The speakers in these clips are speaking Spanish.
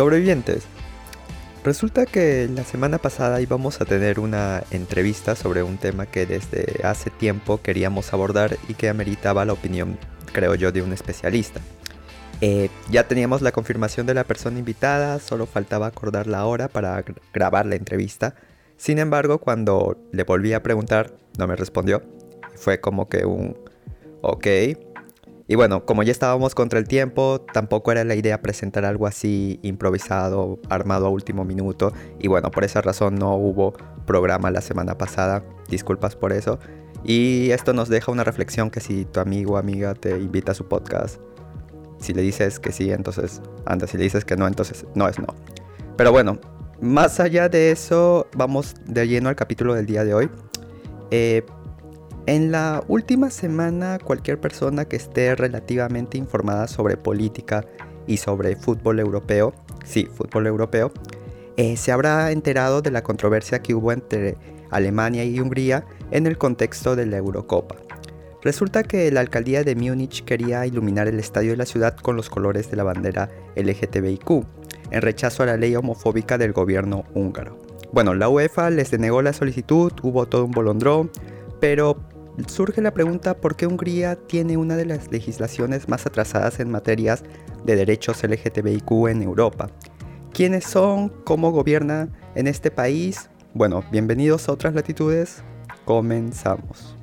Sobrevivientes. Resulta que la semana pasada íbamos a tener una entrevista sobre un tema que desde hace tiempo queríamos abordar y que ameritaba la opinión, creo yo, de un especialista. Eh, ya teníamos la confirmación de la persona invitada, solo faltaba acordar la hora para grabar la entrevista. Sin embargo, cuando le volví a preguntar, no me respondió. Fue como que un ok, y bueno, como ya estábamos contra el tiempo, tampoco era la idea presentar algo así improvisado, armado a último minuto. Y bueno, por esa razón no hubo programa la semana pasada. Disculpas por eso. Y esto nos deja una reflexión que si tu amigo o amiga te invita a su podcast, si le dices que sí, entonces anda. Si le dices que no, entonces no es no. Pero bueno, más allá de eso, vamos de lleno al capítulo del día de hoy. Eh, en la última semana, cualquier persona que esté relativamente informada sobre política y sobre fútbol europeo, sí, fútbol europeo, eh, se habrá enterado de la controversia que hubo entre Alemania y Hungría en el contexto de la Eurocopa. Resulta que la alcaldía de Múnich quería iluminar el estadio de la ciudad con los colores de la bandera LGTBIQ, en rechazo a la ley homofóbica del gobierno húngaro. Bueno, la UEFA les denegó la solicitud, hubo todo un bolondrón, pero surge la pregunta por qué Hungría tiene una de las legislaciones más atrasadas en materias de derechos LGTBIQ en Europa. ¿Quiénes son? ¿Cómo gobierna en este país? Bueno, bienvenidos a otras latitudes. Comenzamos.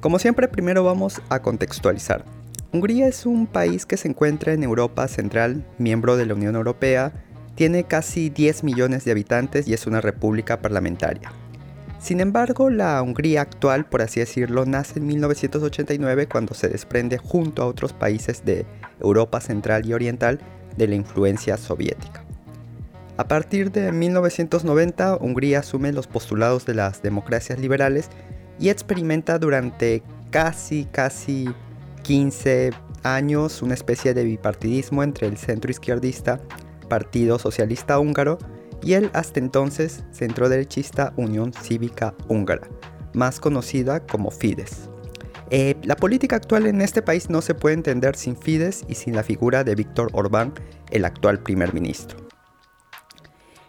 Como siempre, primero vamos a contextualizar. Hungría es un país que se encuentra en Europa Central, miembro de la Unión Europea, tiene casi 10 millones de habitantes y es una república parlamentaria. Sin embargo, la Hungría actual, por así decirlo, nace en 1989 cuando se desprende junto a otros países de Europa Central y Oriental de la influencia soviética. A partir de 1990, Hungría asume los postulados de las democracias liberales y experimenta durante casi, casi 15 años una especie de bipartidismo entre el centro izquierdista Partido Socialista Húngaro y el hasta entonces centro-derechista Unión Cívica Húngara, más conocida como Fidesz. Eh, la política actual en este país no se puede entender sin Fidesz y sin la figura de Víctor Orbán, el actual primer ministro.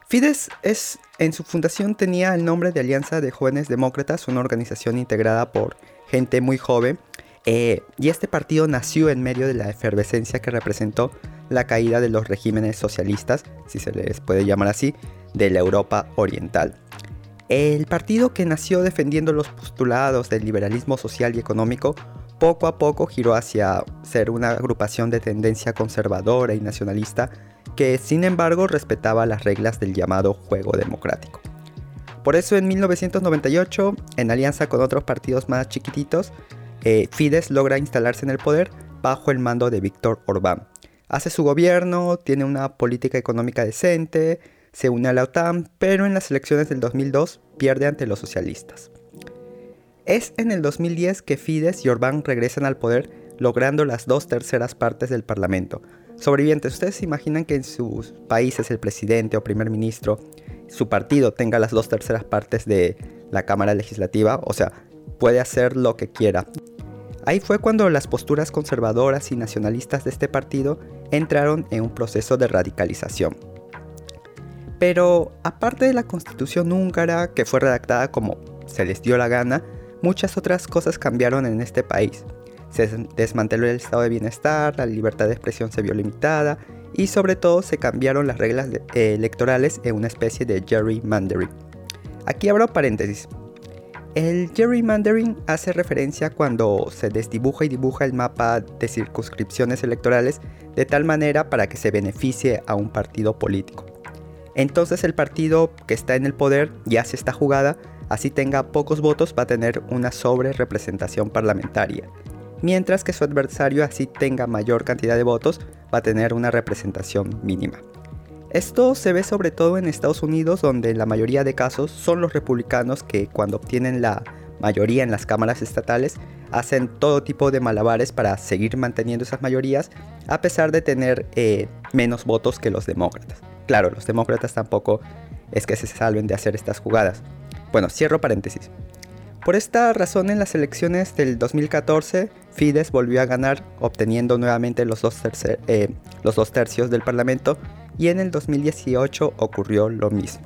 Fidesz es, en su fundación tenía el nombre de Alianza de Jóvenes Demócratas, una organización integrada por gente muy joven, eh, y este partido nació en medio de la efervescencia que representó la caída de los regímenes socialistas, si se les puede llamar así, de la Europa Oriental. El partido que nació defendiendo los postulados del liberalismo social y económico poco a poco giró hacia ser una agrupación de tendencia conservadora y nacionalista que sin embargo respetaba las reglas del llamado juego democrático. Por eso en 1998, en alianza con otros partidos más chiquititos, eh, Fidesz logra instalarse en el poder bajo el mando de Víctor Orbán, hace su gobierno, tiene una política económica decente, se une a la OTAN, pero en las elecciones del 2002 pierde ante los socialistas. Es en el 2010 que Fidesz y Orbán regresan al poder, logrando las dos terceras partes del Parlamento. Sobrevivientes, ¿ustedes se imaginan que en sus países el presidente o primer ministro, su partido tenga las dos terceras partes de la Cámara Legislativa? O sea, puede hacer lo que quiera. Ahí fue cuando las posturas conservadoras y nacionalistas de este partido entraron en un proceso de radicalización. Pero aparte de la constitución húngara, que fue redactada como se les dio la gana, muchas otras cosas cambiaron en este país. Se desmanteló el estado de bienestar, la libertad de expresión se vio limitada y sobre todo se cambiaron las reglas electorales en una especie de gerrymandering. Aquí abro paréntesis. El gerrymandering hace referencia cuando se desdibuja y dibuja el mapa de circunscripciones electorales de tal manera para que se beneficie a un partido político. Entonces el partido que está en el poder y hace esta jugada, así tenga pocos votos, va a tener una sobre representación parlamentaria, mientras que su adversario así tenga mayor cantidad de votos, va a tener una representación mínima. Esto se ve sobre todo en Estados Unidos, donde en la mayoría de casos son los republicanos que cuando obtienen la mayoría en las cámaras estatales hacen todo tipo de malabares para seguir manteniendo esas mayorías a pesar de tener eh, menos votos que los demócratas. Claro, los demócratas tampoco es que se salven de hacer estas jugadas. Bueno, cierro paréntesis. Por esta razón en las elecciones del 2014, Fidesz volvió a ganar, obteniendo nuevamente los dos, eh, los dos tercios del Parlamento, y en el 2018 ocurrió lo mismo.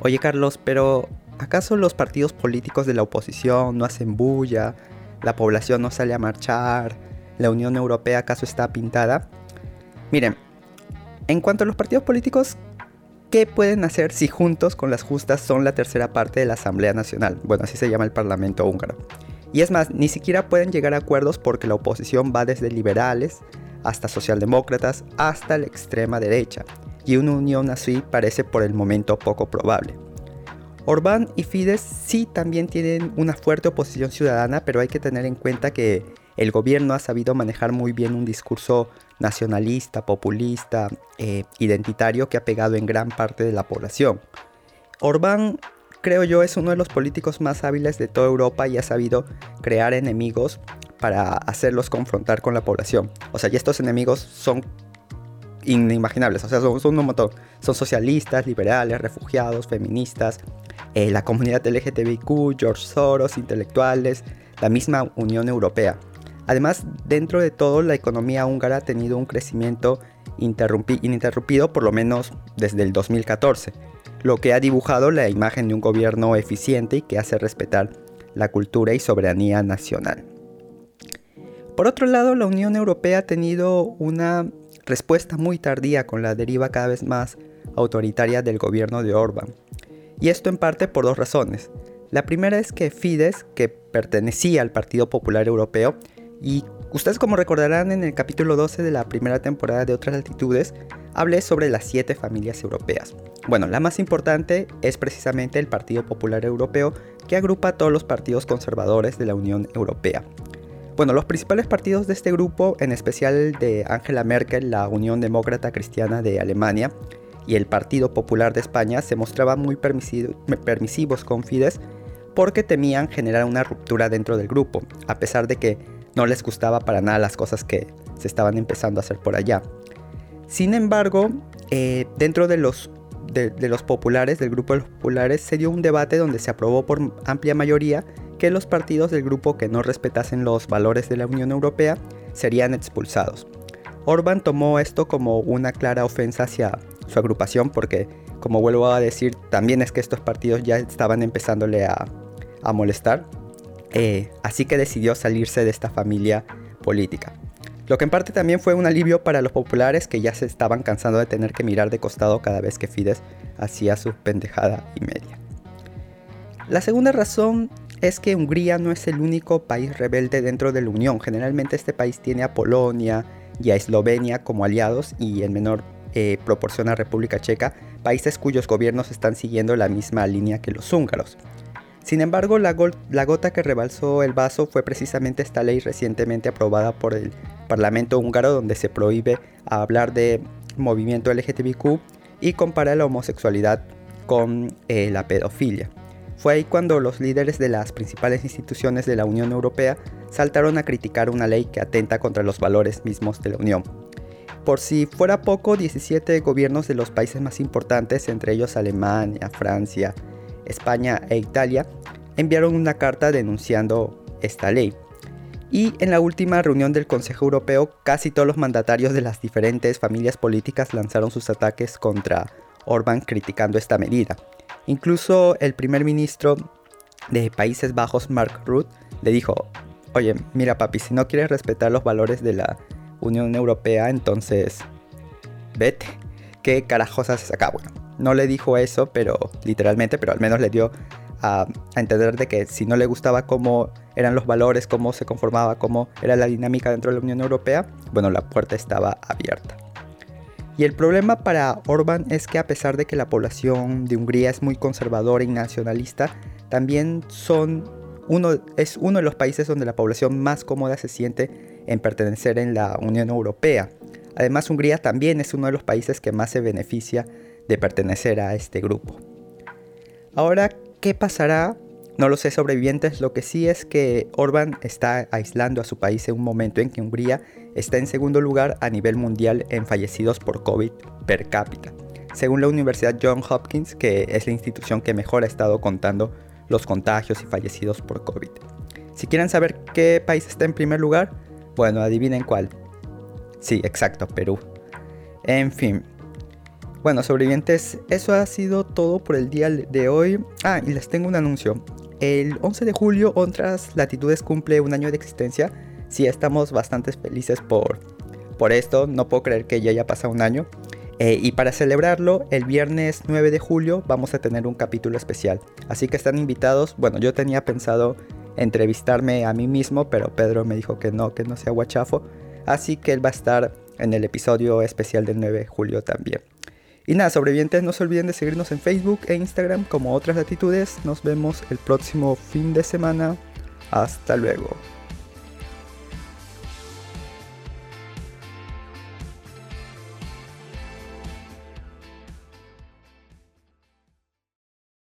Oye Carlos, pero ¿acaso los partidos políticos de la oposición no hacen bulla? ¿La población no sale a marchar? ¿La Unión Europea acaso está pintada? Miren, en cuanto a los partidos políticos, ¿Qué pueden hacer si juntos con las justas son la tercera parte de la Asamblea Nacional? Bueno, así se llama el Parlamento húngaro. Y es más, ni siquiera pueden llegar a acuerdos porque la oposición va desde liberales hasta socialdemócratas hasta la extrema derecha, y una unión así parece por el momento poco probable. Orbán y Fidesz sí también tienen una fuerte oposición ciudadana, pero hay que tener en cuenta que el gobierno ha sabido manejar muy bien un discurso nacionalista, populista, eh, identitario que ha pegado en gran parte de la población. Orbán, creo yo, es uno de los políticos más hábiles de toda Europa y ha sabido crear enemigos para hacerlos confrontar con la población. O sea, y estos enemigos son inimaginables, o sea, son, un montón. Son socialistas, liberales, refugiados, feministas, eh, la comunidad LGTBIQ, George Soros, intelectuales, la misma Unión Europea. Además, dentro de todo, la economía húngara ha tenido un crecimiento ininterrumpido por lo menos desde el 2014, lo que ha dibujado la imagen de un gobierno eficiente y que hace respetar la cultura y soberanía nacional. Por otro lado, la Unión Europea ha tenido una respuesta muy tardía con la deriva cada vez más autoritaria del gobierno de Orbán. Y esto en parte por dos razones. La primera es que Fidesz, que pertenecía al Partido Popular Europeo, y ustedes como recordarán en el capítulo 12 de la primera temporada de Otras Latitudes, hablé sobre las siete familias europeas. Bueno, la más importante es precisamente el Partido Popular Europeo, que agrupa a todos los partidos conservadores de la Unión Europea. Bueno, los principales partidos de este grupo, en especial de Angela Merkel, la Unión Demócrata Cristiana de Alemania, y el Partido Popular de España, se mostraban muy permisivos con Fidesz porque temían generar una ruptura dentro del grupo, a pesar de que no les gustaba para nada las cosas que se estaban empezando a hacer por allá. Sin embargo, eh, dentro de los, de, los populares, del grupo de los populares, se dio un debate donde se aprobó por amplia mayoría que los partidos del grupo que no respetasen los valores de la Unión Europea serían expulsados. Orban tomó esto como una clara ofensa hacia su agrupación porque, como vuelvo a decir, también es que estos partidos ya estaban empezándole a, a molestar eh, así que decidió salirse de esta familia política. Lo que en parte también fue un alivio para los populares que ya se estaban cansando de tener que mirar de costado cada vez que Fidesz hacía su pendejada y media. La segunda razón es que Hungría no es el único país rebelde dentro de la Unión. Generalmente este país tiene a Polonia y a Eslovenia como aliados y en menor eh, proporción a República Checa, países cuyos gobiernos están siguiendo la misma línea que los húngaros. Sin embargo, la, gota que rebalsó el vaso fue precisamente esta ley recientemente aprobada por el Parlamento húngaro donde se prohíbe hablar de movimiento LGTBQ y compara la homosexualidad con eh, la pedofilia. Fue ahí cuando los líderes de las principales instituciones de la Unión Europea saltaron a criticar una ley que atenta contra los valores mismos de la Unión. Por si fuera poco, 17 gobiernos de los países más importantes, entre ellos Alemania, Francia, España e Italia enviaron una carta denunciando esta ley. Y en la última reunión del Consejo Europeo, casi todos los mandatarios de las diferentes familias políticas lanzaron sus ataques contra Orbán criticando esta medida. Incluso el primer ministro de Países Bajos, Mark Rutte, le dijo, oye, mira papi, si no quieres respetar los valores de la Unión Europea, entonces vete. ¿Qué carajos haces acá? Bueno, no le dijo eso, pero literalmente, pero al menos le dio a, entender de que si no le gustaba cómo eran los valores, cómo se conformaba, cómo era la dinámica dentro de la Unión Europea, bueno, la puerta estaba abierta. Y el problema para Orban es que a pesar de que la población de Hungría es muy conservadora y nacionalista, también son uno, es uno de los países donde la población más cómoda se siente en pertenecer en la Unión Europea. Además, Hungría también es uno de los países que más se beneficia de pertenecer a este grupo. Ahora, ¿qué pasará? No lo sé sobrevivientes, lo que sí es que Orban está aislando a su país en un momento en que Hungría está en segundo lugar a nivel mundial en fallecidos por COVID per cápita, según la Universidad Johns Hopkins, que es la institución que mejor ha estado contando los contagios y fallecidos por COVID. Si quieren saber qué país está en primer lugar, bueno, adivinen cuál. Sí, exacto, Perú. En fin. Bueno, sobrevivientes, eso ha sido todo por el día de hoy. Ah, y les tengo un anuncio. El 11 de julio, Otras Latitudes cumple un año de existencia. Sí, estamos bastante felices por, por esto. No puedo creer que ya haya pasado un año. Eh, y para celebrarlo, el viernes 9 de julio vamos a tener un capítulo especial. Así que están invitados. Bueno, yo tenía pensado entrevistarme a mí mismo, pero Pedro me dijo que no, que no sea guachafo. Así que él va a estar en el episodio especial del 9 de julio también. Y nada, sobrevivientes, no se olviden de seguirnos en Facebook e Instagram como otras latitudes. Nos vemos el próximo fin de semana. Hasta luego.